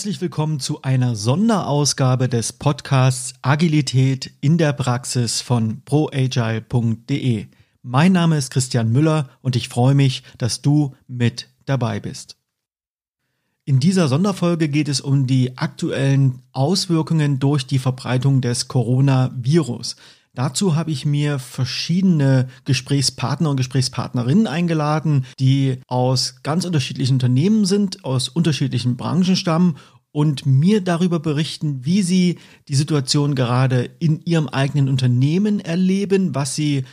Herzlich willkommen zu einer Sonderausgabe des Podcasts Agilität in der Praxis von proagile.de. Mein Name ist Christian Müller und ich freue mich, dass du mit dabei bist. In dieser Sonderfolge geht es um die aktuellen Auswirkungen durch die Verbreitung des Coronavirus. Dazu habe ich mir verschiedene Gesprächspartner und Gesprächspartnerinnen eingeladen, die aus ganz unterschiedlichen Unternehmen sind, aus unterschiedlichen Branchen stammen und mir darüber berichten, wie sie die Situation gerade in ihrem eigenen Unternehmen erleben, was sie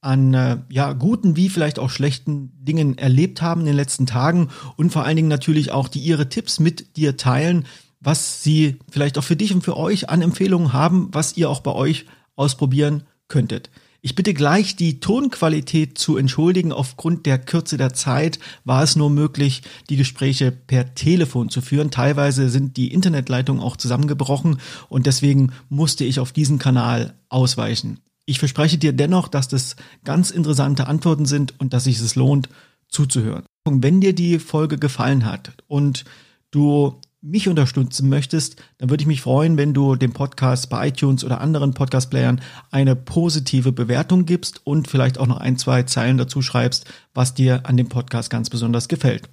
an äh, ja guten wie vielleicht auch schlechten Dingen erlebt haben in den letzten Tagen und vor allen Dingen natürlich auch die ihre Tipps mit dir teilen, was sie vielleicht auch für dich und für euch an Empfehlungen haben, was ihr auch bei euch ausprobieren könntet. Ich bitte gleich die Tonqualität zu entschuldigen. Aufgrund der Kürze der Zeit war es nur möglich, die Gespräche per Telefon zu führen. Teilweise sind die Internetleitungen auch zusammengebrochen und deswegen musste ich auf diesen Kanal ausweichen. Ich verspreche dir dennoch, dass das ganz interessante Antworten sind und dass sich es lohnt, zuzuhören. Wenn dir die Folge gefallen hat und du mich unterstützen möchtest, dann würde ich mich freuen, wenn du dem Podcast bei iTunes oder anderen Podcast-Playern eine positive Bewertung gibst und vielleicht auch noch ein, zwei Zeilen dazu schreibst, was dir an dem Podcast ganz besonders gefällt.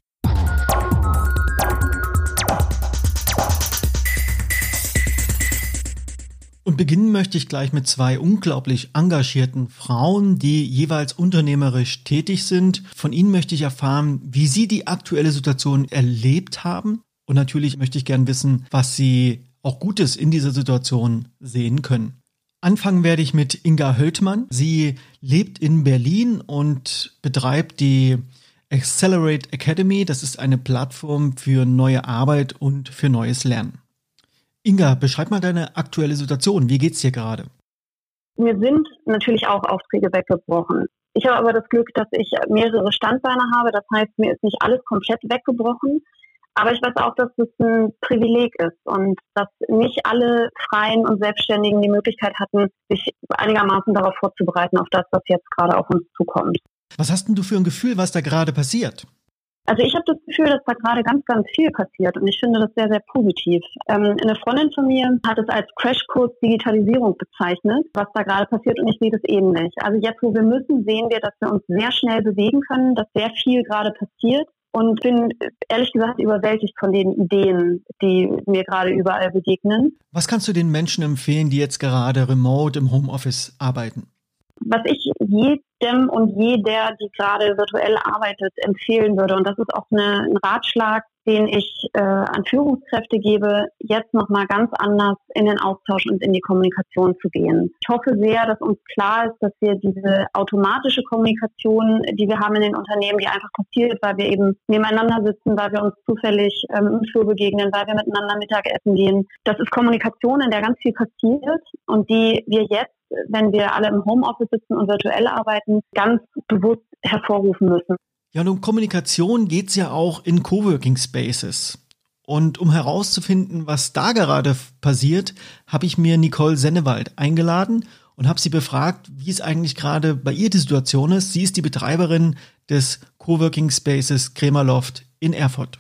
Und beginnen möchte ich gleich mit zwei unglaublich engagierten Frauen, die jeweils unternehmerisch tätig sind. Von ihnen möchte ich erfahren, wie sie die aktuelle Situation erlebt haben und natürlich möchte ich gern wissen, was Sie auch Gutes in dieser Situation sehen können. Anfangen werde ich mit Inga Höltmann. Sie lebt in Berlin und betreibt die Accelerate Academy. Das ist eine Plattform für neue Arbeit und für neues Lernen. Inga, beschreib mal deine aktuelle Situation. Wie geht's dir gerade? Mir sind natürlich auch Aufträge weggebrochen. Ich habe aber das Glück, dass ich mehrere Standbeine habe. Das heißt, mir ist nicht alles komplett weggebrochen. Aber ich weiß auch, dass es ein Privileg ist und dass nicht alle Freien und Selbstständigen die Möglichkeit hatten, sich einigermaßen darauf vorzubereiten, auf das, was jetzt gerade auf uns zukommt. Was hast denn du für ein Gefühl, was da gerade passiert? Also ich habe das Gefühl, dass da gerade ganz, ganz viel passiert und ich finde das sehr, sehr positiv. Ähm, eine Freundin von mir hat es als Crashkurs Digitalisierung bezeichnet, was da gerade passiert und ich sehe das ähnlich. Also jetzt, wo wir müssen, sehen wir, dass wir uns sehr schnell bewegen können, dass sehr viel gerade passiert und bin ehrlich gesagt überwältigt von den Ideen, die mir gerade überall begegnen. Was kannst du den Menschen empfehlen, die jetzt gerade remote im Homeoffice arbeiten? Was ich jedem und jeder, die gerade virtuell arbeitet, empfehlen würde, und das ist auch eine, ein Ratschlag, den ich äh, an Führungskräfte gebe, jetzt nochmal ganz anders in den Austausch und in die Kommunikation zu gehen. Ich hoffe sehr, dass uns klar ist, dass wir diese automatische Kommunikation, die wir haben in den Unternehmen, die einfach passiert, weil wir eben nebeneinander sitzen, weil wir uns zufällig ähm, im Flur begegnen, weil wir miteinander Mittagessen gehen. Das ist Kommunikation, in der ganz viel passiert und die wir jetzt, wenn wir alle im Homeoffice sitzen und virtuell arbeiten, ganz bewusst hervorrufen müssen. Ja, und um Kommunikation geht's ja auch in Coworking Spaces. Und um herauszufinden, was da gerade passiert, habe ich mir Nicole Sennewald eingeladen und habe sie befragt, wie es eigentlich gerade bei ihr die Situation ist. Sie ist die Betreiberin des Coworking Spaces Kremerloft in Erfurt.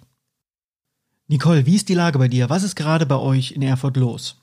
Nicole, wie ist die Lage bei dir? Was ist gerade bei euch in Erfurt los?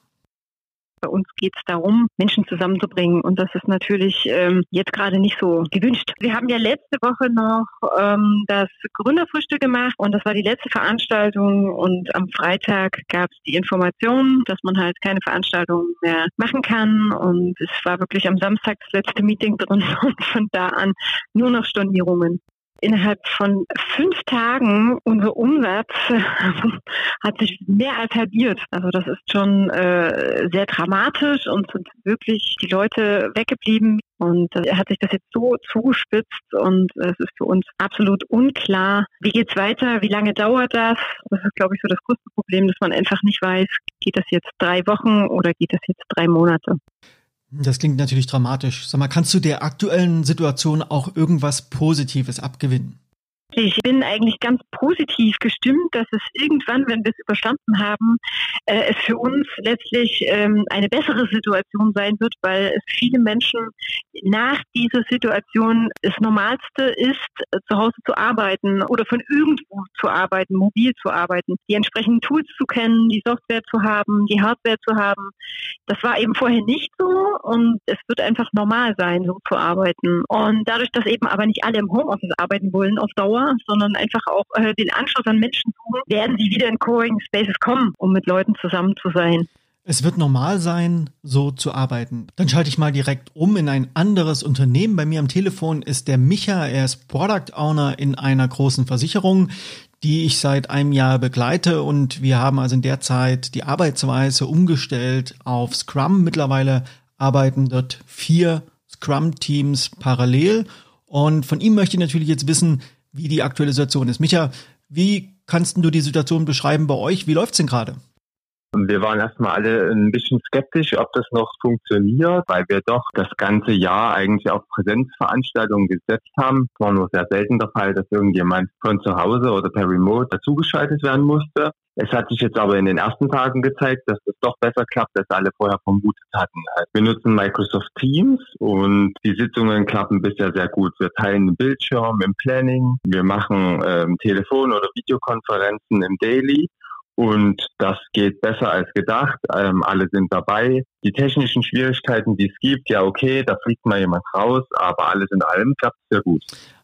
Bei uns geht es darum, Menschen zusammenzubringen. Und das ist natürlich ähm, jetzt gerade nicht so gewünscht. Wir haben ja letzte Woche noch ähm, das Gründerfrühstück gemacht. Und das war die letzte Veranstaltung. Und am Freitag gab es die Information, dass man halt keine Veranstaltung mehr machen kann. Und es war wirklich am Samstag das letzte Meeting drin. Und von da an nur noch Stornierungen innerhalb von fünf Tagen unser Umsatz hat sich mehr als halbiert. Also das ist schon äh, sehr dramatisch und sind wirklich die Leute weggeblieben. Und äh, hat sich das jetzt so zugespitzt und es ist für uns absolut unklar, wie geht's weiter, wie lange dauert das? Das ist, glaube ich, so das größte Problem, dass man einfach nicht weiß, geht das jetzt drei Wochen oder geht das jetzt drei Monate? Das klingt natürlich dramatisch. Sag mal, kannst du der aktuellen Situation auch irgendwas Positives abgewinnen? Ich bin eigentlich ganz positiv gestimmt, dass es irgendwann, wenn wir es überstanden haben, äh, es für uns letztlich ähm, eine bessere Situation sein wird, weil es viele Menschen nach dieser Situation das Normalste ist, äh, zu Hause zu arbeiten oder von irgendwo zu arbeiten, mobil zu arbeiten, die entsprechenden Tools zu kennen, die Software zu haben, die Hardware zu haben. Das war eben vorher nicht so und es wird einfach normal sein, so zu arbeiten. Und dadurch, dass eben aber nicht alle im Homeoffice arbeiten wollen auf Dauer, sondern einfach auch äh, den Anschluss an Menschen suchen, werden sie wieder in Coworking Spaces kommen, um mit Leuten zusammen zu sein. Es wird normal sein, so zu arbeiten. Dann schalte ich mal direkt um in ein anderes Unternehmen. Bei mir am Telefon ist der Micha. Er ist Product Owner in einer großen Versicherung, die ich seit einem Jahr begleite. Und wir haben also in der Zeit die Arbeitsweise umgestellt auf Scrum. Mittlerweile arbeiten dort vier Scrum-Teams parallel. Und von ihm möchte ich natürlich jetzt wissen, wie die aktuelle Situation ist. Micha, wie kannst du die Situation beschreiben bei euch? Wie läuft's denn gerade? Wir waren erstmal alle ein bisschen skeptisch, ob das noch funktioniert, weil wir doch das ganze Jahr eigentlich auf Präsenzveranstaltungen gesetzt haben. Es war nur sehr selten der Fall, dass irgendjemand von zu Hause oder per Remote dazugeschaltet werden musste. Es hat sich jetzt aber in den ersten Tagen gezeigt, dass das doch besser klappt, als alle vorher vermutet hatten. Wir nutzen Microsoft Teams und die Sitzungen klappen bisher sehr gut. Wir teilen den Bildschirm im Planning, wir machen ähm, Telefon- oder Videokonferenzen im Daily und das geht besser als gedacht. Ähm, alle sind dabei. Die technischen Schwierigkeiten, die es gibt, ja okay, da fliegt mal jemand raus, aber alles in allem klappt sehr gut.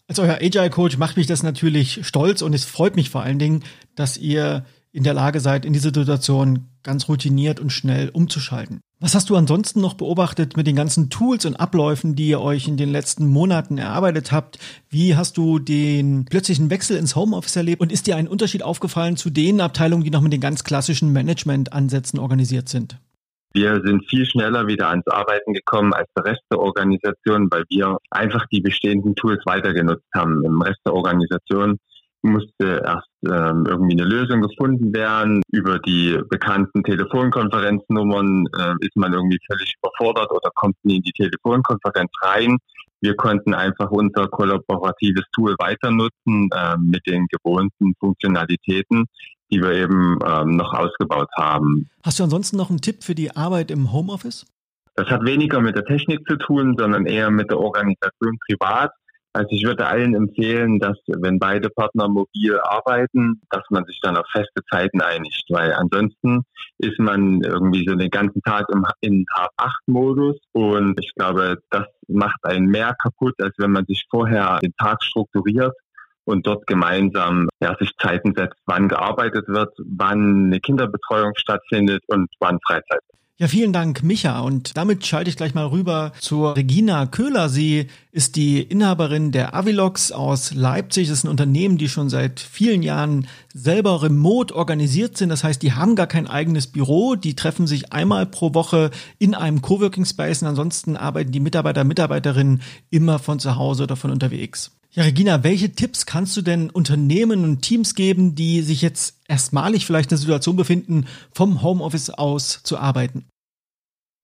Als euer Agile Coach macht mich das natürlich stolz und es freut mich vor allen Dingen, dass ihr in der Lage seid, in diese Situation ganz routiniert und schnell umzuschalten. Was hast du ansonsten noch beobachtet mit den ganzen Tools und Abläufen, die ihr euch in den letzten Monaten erarbeitet habt? Wie hast du den plötzlichen Wechsel ins Homeoffice erlebt? Und ist dir ein Unterschied aufgefallen zu den Abteilungen, die noch mit den ganz klassischen Management-Ansätzen organisiert sind? Wir sind viel schneller wieder ans Arbeiten gekommen als der Rest der Organisation, weil wir einfach die bestehenden Tools weiter genutzt haben. Im Rest der Organisation musste erst ähm, irgendwie eine Lösung gefunden werden. Über die bekannten Telefonkonferenznummern äh, ist man irgendwie völlig überfordert oder kommt nie in die Telefonkonferenz rein. Wir konnten einfach unser kollaboratives Tool weiter nutzen äh, mit den gewohnten Funktionalitäten, die wir eben ähm, noch ausgebaut haben. Hast du ansonsten noch einen Tipp für die Arbeit im Homeoffice? Das hat weniger mit der Technik zu tun, sondern eher mit der Organisation privat. Also ich würde allen empfehlen, dass wenn beide Partner mobil arbeiten, dass man sich dann auf feste Zeiten einigt, weil ansonsten ist man irgendwie so den ganzen Tag im, in H8-Modus und ich glaube, das macht einen mehr kaputt, als wenn man sich vorher den Tag strukturiert und dort gemeinsam ja, sich Zeiten setzt, wann gearbeitet wird, wann eine Kinderbetreuung stattfindet und wann Freizeit. Ja, vielen Dank, Micha. Und damit schalte ich gleich mal rüber zur Regina Köhler. Sie ist die Inhaberin der Avilox aus Leipzig. Das ist ein Unternehmen, die schon seit vielen Jahren selber remote organisiert sind. Das heißt, die haben gar kein eigenes Büro. Die treffen sich einmal pro Woche in einem Coworking Space. Und ansonsten arbeiten die Mitarbeiter, Mitarbeiterinnen immer von zu Hause oder von unterwegs. Ja, Regina, welche Tipps kannst du denn Unternehmen und Teams geben, die sich jetzt erstmalig vielleicht in der Situation befinden, vom Homeoffice aus zu arbeiten?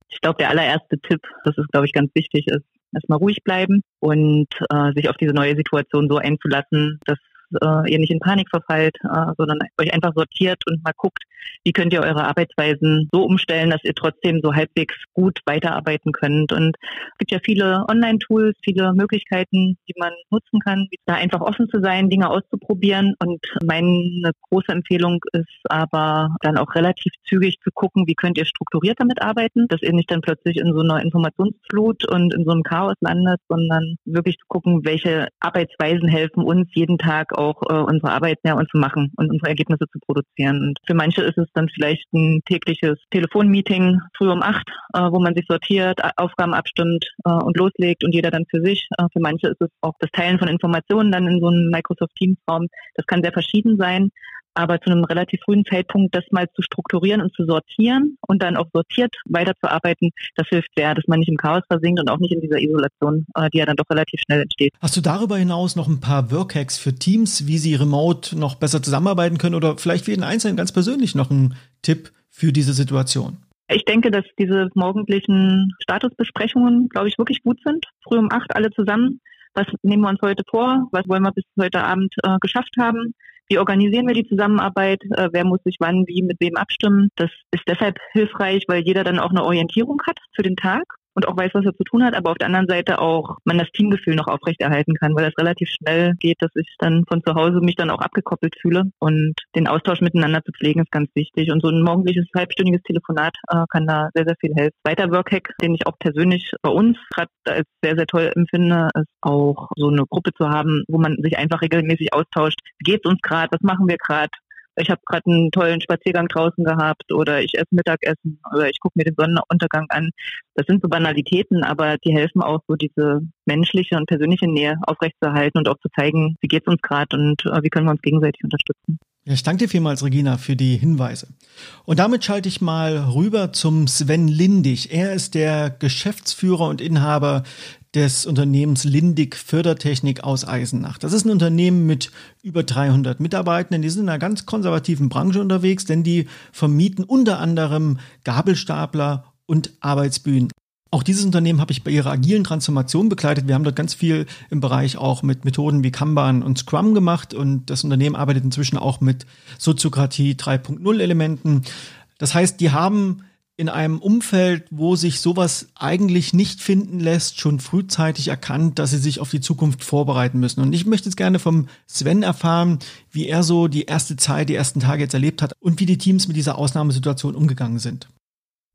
Ich glaube, der allererste Tipp, das ist, glaube ich, ganz wichtig, ist erstmal ruhig bleiben und äh, sich auf diese neue Situation so einzulassen, dass äh, ihr nicht in Panik verfallt, äh, sondern euch einfach sortiert und mal guckt, wie könnt ihr eure Arbeitsweisen so umstellen, dass ihr trotzdem so halbwegs gut weiterarbeiten könnt. Und es gibt ja viele Online-Tools, viele Möglichkeiten, die man nutzen kann, da einfach offen zu sein, Dinge auszuprobieren. Und meine große Empfehlung ist aber dann auch relativ zügig zu gucken, wie könnt ihr strukturiert damit arbeiten, dass ihr nicht dann plötzlich in so einer Informationsflut und in so einem Chaos landet, sondern wirklich zu gucken, welche Arbeitsweisen helfen uns jeden Tag auch äh, unsere Arbeit mehr und zu machen und unsere Ergebnisse zu produzieren. Und für manche ist es dann vielleicht ein tägliches Telefonmeeting früh um acht, äh, wo man sich sortiert, Aufgaben abstimmt äh, und loslegt und jeder dann für sich. Äh, für manche ist es auch das Teilen von Informationen dann in so einem Microsoft Teams Raum. Das kann sehr verschieden sein aber zu einem relativ frühen Zeitpunkt das mal zu strukturieren und zu sortieren und dann auch sortiert weiterzuarbeiten, das hilft sehr, dass man nicht im Chaos versinkt und auch nicht in dieser Isolation, äh, die ja dann doch relativ schnell entsteht. Hast du darüber hinaus noch ein paar Workhacks für Teams, wie sie remote noch besser zusammenarbeiten können oder vielleicht für jeden Einzelnen ganz persönlich noch ein Tipp für diese Situation? Ich denke, dass diese morgendlichen Statusbesprechungen, glaube ich, wirklich gut sind. Früh um acht alle zusammen was nehmen wir uns heute vor, was wollen wir bis heute Abend äh, geschafft haben, wie organisieren wir die Zusammenarbeit, äh, wer muss sich wann, wie, mit wem abstimmen. Das ist deshalb hilfreich, weil jeder dann auch eine Orientierung hat für den Tag und auch weiß, was er zu tun hat, aber auf der anderen Seite auch man das Teamgefühl noch aufrechterhalten kann, weil das relativ schnell geht, dass ich dann von zu Hause mich dann auch abgekoppelt fühle und den Austausch miteinander zu pflegen ist ganz wichtig und so ein morgendliches halbstündiges Telefonat äh, kann da sehr, sehr viel helfen. Weiter Workhack, den ich auch persönlich bei uns gerade als sehr, sehr toll empfinde, ist auch so eine Gruppe zu haben, wo man sich einfach regelmäßig austauscht. Wie geht's uns gerade? Was machen wir gerade? Ich habe gerade einen tollen Spaziergang draußen gehabt oder ich esse Mittagessen oder ich gucke mir den Sonnenuntergang an. Das sind so Banalitäten, aber die helfen auch so diese menschliche und persönliche Nähe aufrechtzuerhalten und auch zu zeigen, wie geht's uns gerade und äh, wie können wir uns gegenseitig unterstützen. Ja, ich danke dir vielmals, Regina, für die Hinweise. Und damit schalte ich mal rüber zum Sven Lindig. Er ist der Geschäftsführer und Inhaber des Unternehmens Lindig Fördertechnik aus Eisenach. Das ist ein Unternehmen mit über 300 Mitarbeitenden. Die sind in einer ganz konservativen Branche unterwegs, denn die vermieten unter anderem Gabelstapler und Arbeitsbühnen. Auch dieses Unternehmen habe ich bei ihrer agilen Transformation begleitet. Wir haben dort ganz viel im Bereich auch mit Methoden wie Kanban und Scrum gemacht und das Unternehmen arbeitet inzwischen auch mit Soziokratie 3.0 Elementen. Das heißt, die haben in einem Umfeld, wo sich sowas eigentlich nicht finden lässt, schon frühzeitig erkannt, dass sie sich auf die Zukunft vorbereiten müssen. Und ich möchte jetzt gerne vom Sven erfahren, wie er so die erste Zeit, die ersten Tage jetzt erlebt hat und wie die Teams mit dieser Ausnahmesituation umgegangen sind.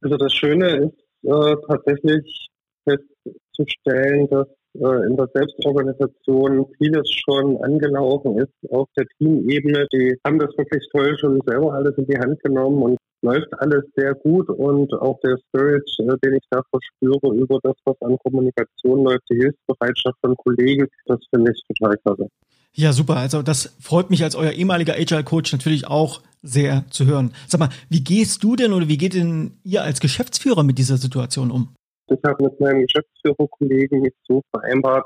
Also das Schöne ist äh, tatsächlich festzustellen, dass äh, in der Selbstorganisation vieles schon angelaufen ist auf der Teamebene. Die haben das wirklich toll schon selber alles in die Hand genommen und läuft alles sehr gut und auch der Spirit, äh, den ich da verspüre über das, was an Kommunikation läuft, die Hilfsbereitschaft von Kollegen, das finde ich total klasse. Ja, super. Also das freut mich als euer ehemaliger Agile Coach natürlich auch sehr zu hören. Sag mal, wie gehst du denn oder wie geht denn ihr als Geschäftsführer mit dieser Situation um? Ich habe mit meinem Geschäftsführerkollegen mich so vereinbart,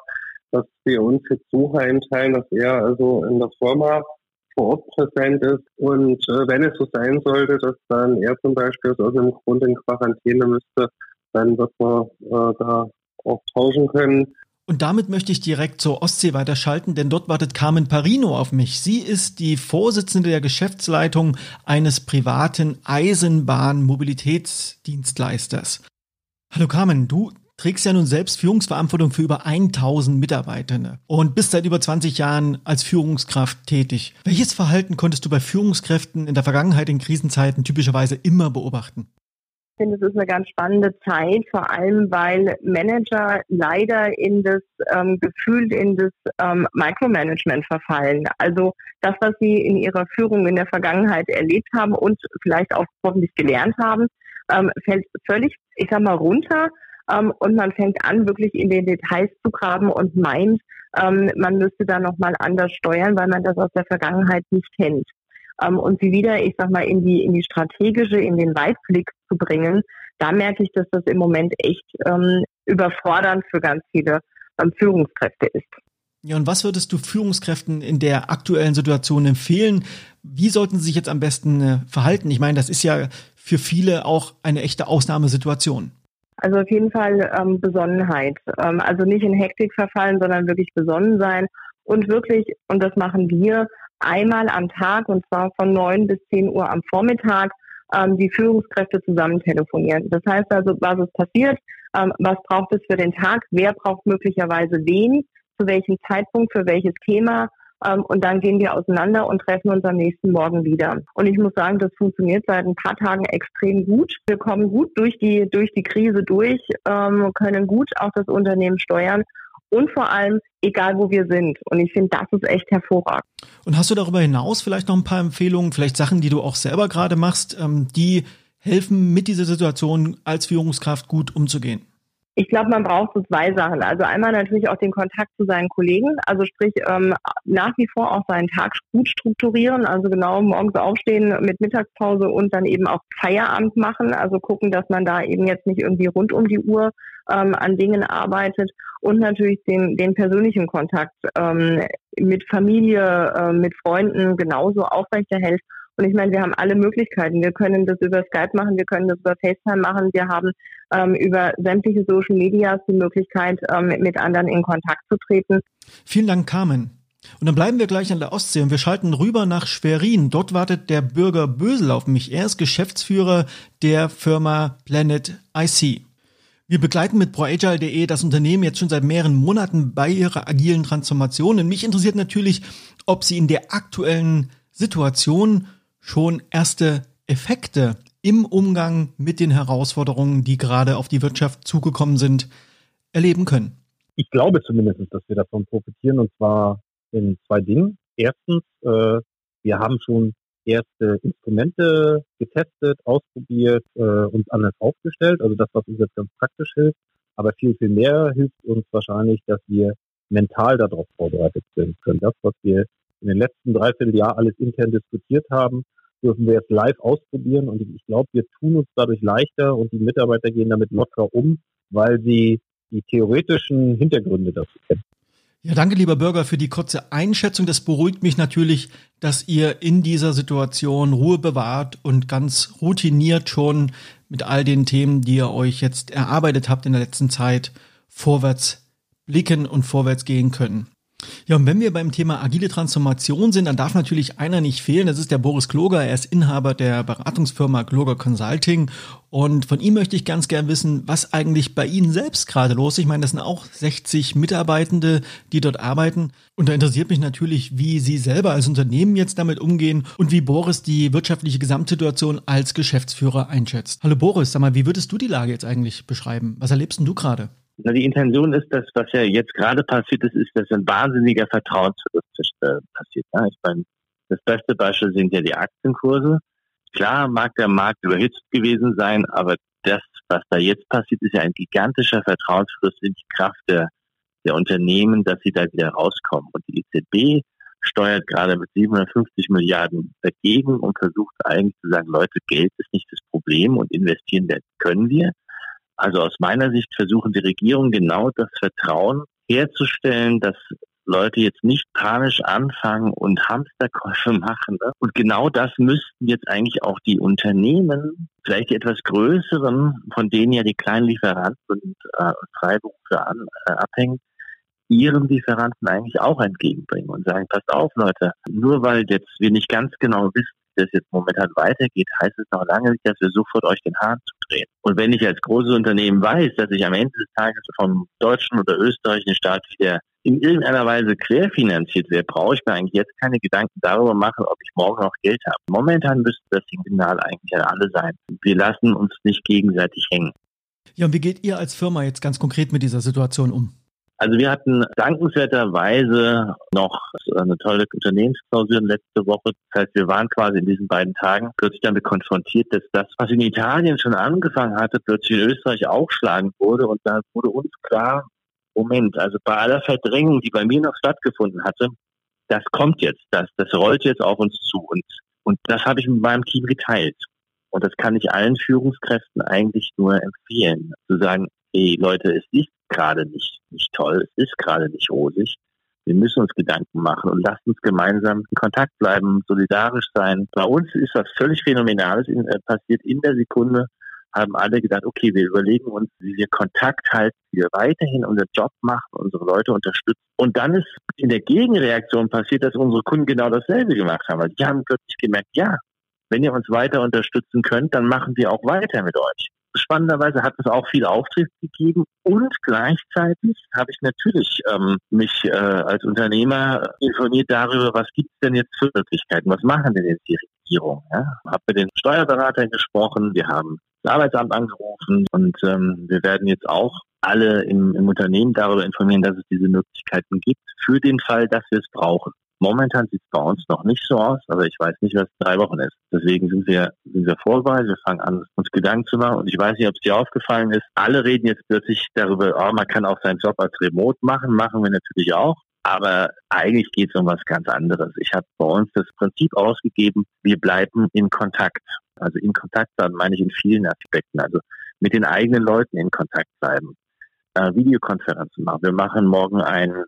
dass wir uns jetzt so einteilen, dass er also in der Firma vor Ort präsent ist. Und äh, wenn es so sein sollte, dass dann er zum Beispiel aus irgendeinem Grund in Quarantäne müsste, dann wird man äh, da auch tauschen können. Und damit möchte ich direkt zur Ostsee weiterschalten, denn dort wartet Carmen Parino auf mich. Sie ist die Vorsitzende der Geschäftsleitung eines privaten Eisenbahnmobilitätsdienstleisters. Hallo Carmen, du trägst ja nun selbst Führungsverantwortung für über 1000 Mitarbeitende und bist seit über 20 Jahren als Führungskraft tätig. Welches Verhalten konntest du bei Führungskräften in der Vergangenheit in Krisenzeiten typischerweise immer beobachten? Ich finde, es ist eine ganz spannende Zeit, vor allem weil Manager leider in das ähm, Gefühl, in das ähm, Micromanagement verfallen. Also das, was sie in ihrer Führung in der Vergangenheit erlebt haben und vielleicht auch hoffentlich gelernt haben, ähm, fällt völlig, ich sag mal, runter ähm, und man fängt an, wirklich in den Details zu graben und meint, ähm, man müsste da nochmal anders steuern, weil man das aus der Vergangenheit nicht kennt. Ähm, und sie wieder, ich sag mal, in die, in die strategische, in den Weitblick zu bringen, da merke ich, dass das im Moment echt ähm, überfordernd für ganz viele ähm, Führungskräfte ist. Ja, und was würdest du Führungskräften in der aktuellen Situation empfehlen? Wie sollten sie sich jetzt am besten äh, verhalten? Ich meine, das ist ja für viele auch eine echte Ausnahmesituation. Also auf jeden Fall ähm, Besonnenheit. Ähm, also nicht in Hektik verfallen, sondern wirklich besonnen sein. Und wirklich, und das machen wir, einmal am Tag und zwar von neun bis zehn Uhr am Vormittag ähm, die Führungskräfte zusammen telefonieren. Das heißt also, was ist passiert, ähm, was braucht es für den Tag, wer braucht möglicherweise wen, zu welchem Zeitpunkt, für welches Thema ähm, und dann gehen wir auseinander und treffen uns am nächsten Morgen wieder. Und ich muss sagen, das funktioniert seit ein paar Tagen extrem gut. Wir kommen gut durch die, durch die Krise durch, ähm, können gut auch das Unternehmen steuern und vor allem egal wo wir sind. Und ich finde, das ist echt hervorragend. Und hast du darüber hinaus vielleicht noch ein paar Empfehlungen, vielleicht Sachen, die du auch selber gerade machst, ähm, die helfen, mit dieser Situation als Führungskraft gut umzugehen? Ich glaube, man braucht so zwei Sachen. Also einmal natürlich auch den Kontakt zu seinen Kollegen, also sprich ähm, nach wie vor auch seinen Tag gut strukturieren, also genau morgens aufstehen mit Mittagspause und dann eben auch Feierabend machen, also gucken, dass man da eben jetzt nicht irgendwie rund um die Uhr ähm, an Dingen arbeitet und natürlich den, den persönlichen Kontakt ähm, mit Familie, äh, mit Freunden genauso aufrechterhält Und ich meine, wir haben alle Möglichkeiten. Wir können das über Skype machen, wir können das über FaceTime machen, wir haben ähm, über sämtliche Social Medias die Möglichkeit, ähm, mit anderen in Kontakt zu treten. Vielen Dank, Carmen. Und dann bleiben wir gleich an der Ostsee und wir schalten rüber nach Schwerin. Dort wartet der Bürger Bösel auf mich. Er ist Geschäftsführer der Firma Planet IC. Wir begleiten mit ProAgile.de das Unternehmen jetzt schon seit mehreren Monaten bei ihrer agilen Transformation. Und mich interessiert natürlich, ob Sie in der aktuellen Situation schon erste Effekte im Umgang mit den Herausforderungen, die gerade auf die Wirtschaft zugekommen sind, erleben können. Ich glaube zumindest, dass wir davon profitieren und zwar in zwei Dingen. Erstens, äh, wir haben schon erste Instrumente getestet, ausprobiert, äh, uns anders aufgestellt. Also das, was uns jetzt ganz praktisch hilft. Aber viel, viel mehr hilft uns wahrscheinlich, dass wir mental darauf vorbereitet sind können. Das, was wir in den letzten dreiviertel Jahr alles intern diskutiert haben, dürfen wir jetzt live ausprobieren. Und ich glaube, wir tun uns dadurch leichter und die Mitarbeiter gehen damit lockerer um, weil sie die theoretischen Hintergründe dazu kennen. Ja, danke, lieber Bürger, für die kurze Einschätzung. Das beruhigt mich natürlich, dass ihr in dieser Situation Ruhe bewahrt und ganz routiniert schon mit all den Themen, die ihr euch jetzt erarbeitet habt in der letzten Zeit, vorwärts blicken und vorwärts gehen können. Ja, und wenn wir beim Thema agile Transformation sind, dann darf natürlich einer nicht fehlen. Das ist der Boris Kloger. Er ist Inhaber der Beratungsfirma Kloger Consulting. Und von ihm möchte ich ganz gern wissen, was eigentlich bei Ihnen selbst gerade los ist. Ich meine, das sind auch 60 Mitarbeitende, die dort arbeiten. Und da interessiert mich natürlich, wie Sie selber als Unternehmen jetzt damit umgehen und wie Boris die wirtschaftliche Gesamtsituation als Geschäftsführer einschätzt. Hallo Boris, sag mal, wie würdest du die Lage jetzt eigentlich beschreiben? Was erlebst denn du gerade? Na, die Intention ist, dass was ja jetzt gerade passiert ist, ist, dass ein wahnsinniger Vertrauensverlust äh, passiert. Ja, ich meine, das beste Beispiel sind ja die Aktienkurse. Klar mag der Markt überhitzt gewesen sein, aber das, was da jetzt passiert, ist ja ein gigantischer Vertrauensverlust in die Kraft der, der Unternehmen, dass sie da wieder rauskommen. Und die EZB steuert gerade mit 750 Milliarden dagegen und versucht eigentlich zu sagen, Leute, Geld ist nicht das Problem und investieren können wir. Also aus meiner Sicht versuchen die Regierungen genau das Vertrauen herzustellen, dass Leute jetzt nicht panisch anfangen und Hamsterkäufe machen. Ne? Und genau das müssten jetzt eigentlich auch die Unternehmen, vielleicht die etwas größeren, von denen ja die kleinen Lieferanten und äh, Freiberufler an, äh, abhängen, ihren Lieferanten eigentlich auch entgegenbringen und sagen, passt auf, Leute, nur weil jetzt wir nicht ganz genau wissen, das jetzt momentan weitergeht, heißt es noch lange nicht, dass wir sofort euch den Hahn zudrehen. Und wenn ich als großes Unternehmen weiß, dass ich am Ende des Tages vom deutschen oder österreichischen Staat wieder in irgendeiner Weise querfinanziert werde, brauche ich mir eigentlich jetzt keine Gedanken darüber machen, ob ich morgen noch Geld habe. Momentan müsste das Signal eigentlich an alle sein. Wir lassen uns nicht gegenseitig hängen. Ja, und wie geht ihr als Firma jetzt ganz konkret mit dieser Situation um? Also wir hatten dankenswerterweise noch eine tolle Unternehmensklausur letzte Woche. Das heißt, wir waren quasi in diesen beiden Tagen plötzlich damit konfrontiert, dass das, was in Italien schon angefangen hatte, plötzlich in Österreich aufschlagen wurde. Und da wurde uns klar, Moment, also bei aller Verdrängung, die bei mir noch stattgefunden hatte, das kommt jetzt, das, das rollt jetzt auf uns zu. Und, und das habe ich mit meinem Team geteilt. Und das kann ich allen Führungskräften eigentlich nur empfehlen, zu sagen, hey Leute, es ist gerade nicht, nicht toll, es ist gerade nicht rosig. Wir müssen uns Gedanken machen und lasst uns gemeinsam in Kontakt bleiben, solidarisch sein. Bei uns ist was völlig Phänomenales in, äh, passiert. In der Sekunde haben alle gedacht, okay, wir überlegen uns, wie wir Kontakt halten, wie wir weiterhin unseren Job machen, unsere Leute unterstützen. Und dann ist in der Gegenreaktion passiert, dass unsere Kunden genau dasselbe gemacht haben. Also die haben plötzlich gemerkt, ja, wenn ihr uns weiter unterstützen könnt, dann machen wir auch weiter mit euch spannenderweise hat es auch viel Auftritt gegeben und gleichzeitig habe ich natürlich ähm, mich äh, als Unternehmer informiert darüber, was gibt es denn jetzt für Möglichkeiten, was machen denn jetzt die Regierung? Ja? Habe mit den Steuerberatern gesprochen, wir haben das Arbeitsamt angerufen und ähm, wir werden jetzt auch alle im, im Unternehmen darüber informieren, dass es diese Möglichkeiten gibt, für den Fall, dass wir es brauchen. Momentan sieht es bei uns noch nicht so aus, aber ich weiß nicht, was in drei Wochen ist. Deswegen sind wir, sind wir vorbereitet, wir fangen an, uns Gedanken zu machen. Und ich weiß nicht, ob es dir aufgefallen ist. Alle reden jetzt plötzlich darüber, oh, man kann auch seinen Job als Remote machen, machen wir natürlich auch. Aber eigentlich geht es um was ganz anderes. Ich habe bei uns das Prinzip ausgegeben, wir bleiben in Kontakt. Also in Kontakt dann meine ich in vielen Aspekten. Also mit den eigenen Leuten in Kontakt bleiben. Äh, Videokonferenzen machen. Wir machen morgen ein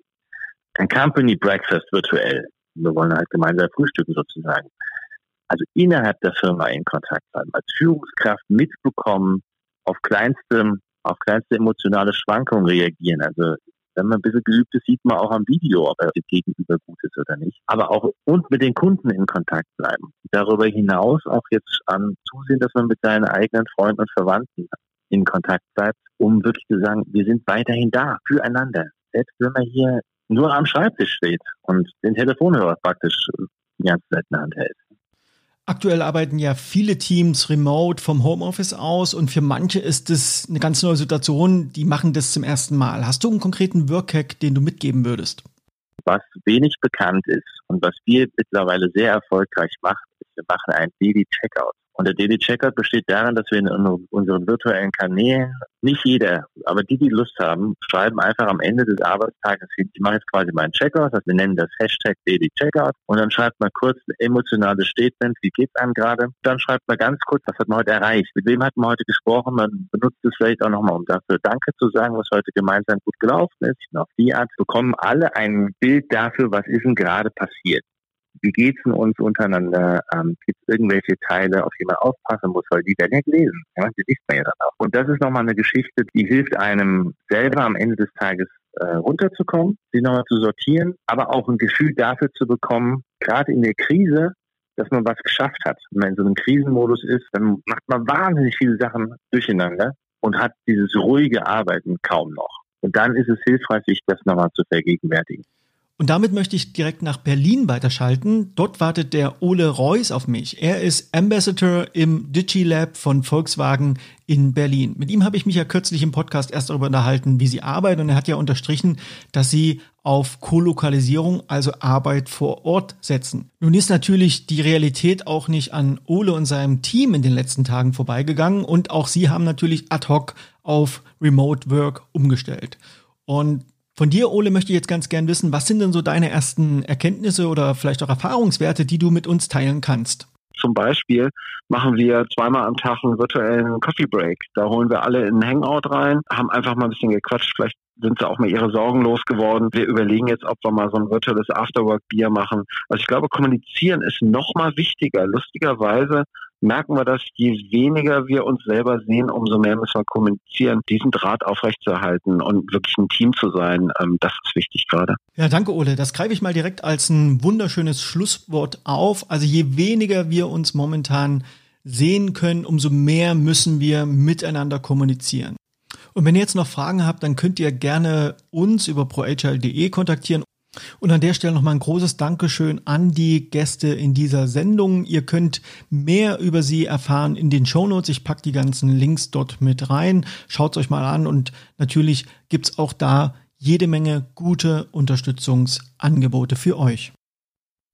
ein Company Breakfast virtuell. Wir wollen halt gemeinsam frühstücken sozusagen. also innerhalb der Firma in Kontakt bleiben, als Führungskraft mitbekommen, auf kleinste, auf kleinste emotionale Schwankungen reagieren. Also wenn man ein bisschen geübt ist, sieht man auch am Video, ob er gegenüber gut ist oder nicht. Aber auch und mit den Kunden in Kontakt bleiben. Darüber hinaus auch jetzt an zusehen, dass man mit seinen eigenen Freunden und Verwandten in Kontakt bleibt, um wirklich zu sagen, wir sind weiterhin da, füreinander. Selbst wenn man hier nur am Schreibtisch steht und den Telefonhörer praktisch die ganze Zeit in der Hand hält. Aktuell arbeiten ja viele Teams remote vom Homeoffice aus und für manche ist es eine ganz neue Situation, die machen das zum ersten Mal. Hast du einen konkreten Workhack, den du mitgeben würdest? Was wenig bekannt ist und was wir mittlerweile sehr erfolgreich machen, ist, wir machen ein Daily Checkout. Und der Daily Checkout besteht darin, dass wir in unseren virtuellen Kanälen, nicht jeder, aber die, die Lust haben, schreiben einfach am Ende des Arbeitstages ich mache jetzt quasi meinen Checkout, also wir nennen das Hashtag Daily Checkout und dann schreibt man kurz ein emotionales Statement, wie geht's einem gerade? Dann schreibt man ganz kurz, was hat man heute erreicht? Mit wem hat man heute gesprochen? Man benutzt es vielleicht auch nochmal, um dafür Danke zu sagen, was heute gemeinsam gut gelaufen ist. Und auf die Art bekommen alle ein Bild dafür, was ist denn gerade passiert wie geht's denn uns untereinander? Ähm, Gibt es irgendwelche Teile, auf die man aufpassen muss, weil die werden ja gelesen. Ja, die liest man ja dann auch. Und das ist nochmal eine Geschichte, die hilft einem selber am Ende des Tages äh, runterzukommen, sie nochmal zu sortieren, aber auch ein Gefühl dafür zu bekommen, gerade in der Krise, dass man was geschafft hat. Wenn man in so einem Krisenmodus ist, dann macht man wahnsinnig viele Sachen durcheinander und hat dieses ruhige Arbeiten kaum noch. Und dann ist es hilfreich, sich das nochmal zu vergegenwärtigen. Und damit möchte ich direkt nach Berlin weiterschalten. Dort wartet der Ole Reuss auf mich. Er ist Ambassador im DigiLab von Volkswagen in Berlin. Mit ihm habe ich mich ja kürzlich im Podcast erst darüber unterhalten, wie sie arbeiten. Und er hat ja unterstrichen, dass sie auf Kolokalisierung, also Arbeit vor Ort setzen. Nun ist natürlich die Realität auch nicht an Ole und seinem Team in den letzten Tagen vorbeigegangen. Und auch sie haben natürlich ad hoc auf Remote Work umgestellt. Und von dir, Ole, möchte ich jetzt ganz gern wissen, was sind denn so deine ersten Erkenntnisse oder vielleicht auch Erfahrungswerte, die du mit uns teilen kannst? Zum Beispiel machen wir zweimal am Tag einen virtuellen Coffee Break. Da holen wir alle in ein Hangout rein, haben einfach mal ein bisschen gequatscht. Vielleicht sind sie auch mal ihre Sorgen losgeworden. Wir überlegen jetzt, ob wir mal so ein virtuelles Afterwork-Bier machen. Also ich glaube, kommunizieren ist noch mal wichtiger. Lustigerweise merken wir, dass je weniger wir uns selber sehen, umso mehr müssen wir kommunizieren, diesen Draht aufrechtzuerhalten und wirklich ein Team zu sein. Ähm, das ist wichtig gerade. Ja, danke, Ole. Das greife ich mal direkt als ein wunderschönes Schlusswort auf. Also je weniger wir uns momentan sehen können, umso mehr müssen wir miteinander kommunizieren. Und wenn ihr jetzt noch Fragen habt, dann könnt ihr gerne uns über proagile.de kontaktieren und an der Stelle nochmal ein großes Dankeschön an die Gäste in dieser Sendung. Ihr könnt mehr über sie erfahren in den Shownotes. Ich packe die ganzen Links dort mit rein. Schaut euch mal an und natürlich gibt's auch da jede Menge gute Unterstützungsangebote für euch.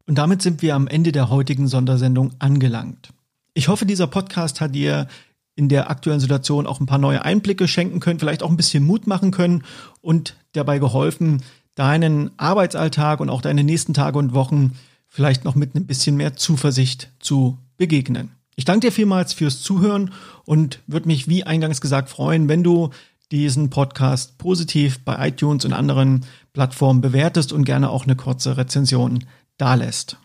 Und damit sind wir am Ende der heutigen Sondersendung angelangt. Ich hoffe, dieser Podcast hat dir in der aktuellen Situation auch ein paar neue Einblicke schenken können, vielleicht auch ein bisschen Mut machen können und dabei geholfen, deinen Arbeitsalltag und auch deine nächsten Tage und Wochen vielleicht noch mit ein bisschen mehr Zuversicht zu begegnen. Ich danke dir vielmals fürs Zuhören und würde mich, wie eingangs gesagt, freuen, wenn du diesen Podcast positiv bei iTunes und anderen Plattformen bewertest und gerne auch eine kurze Rezension dalässt.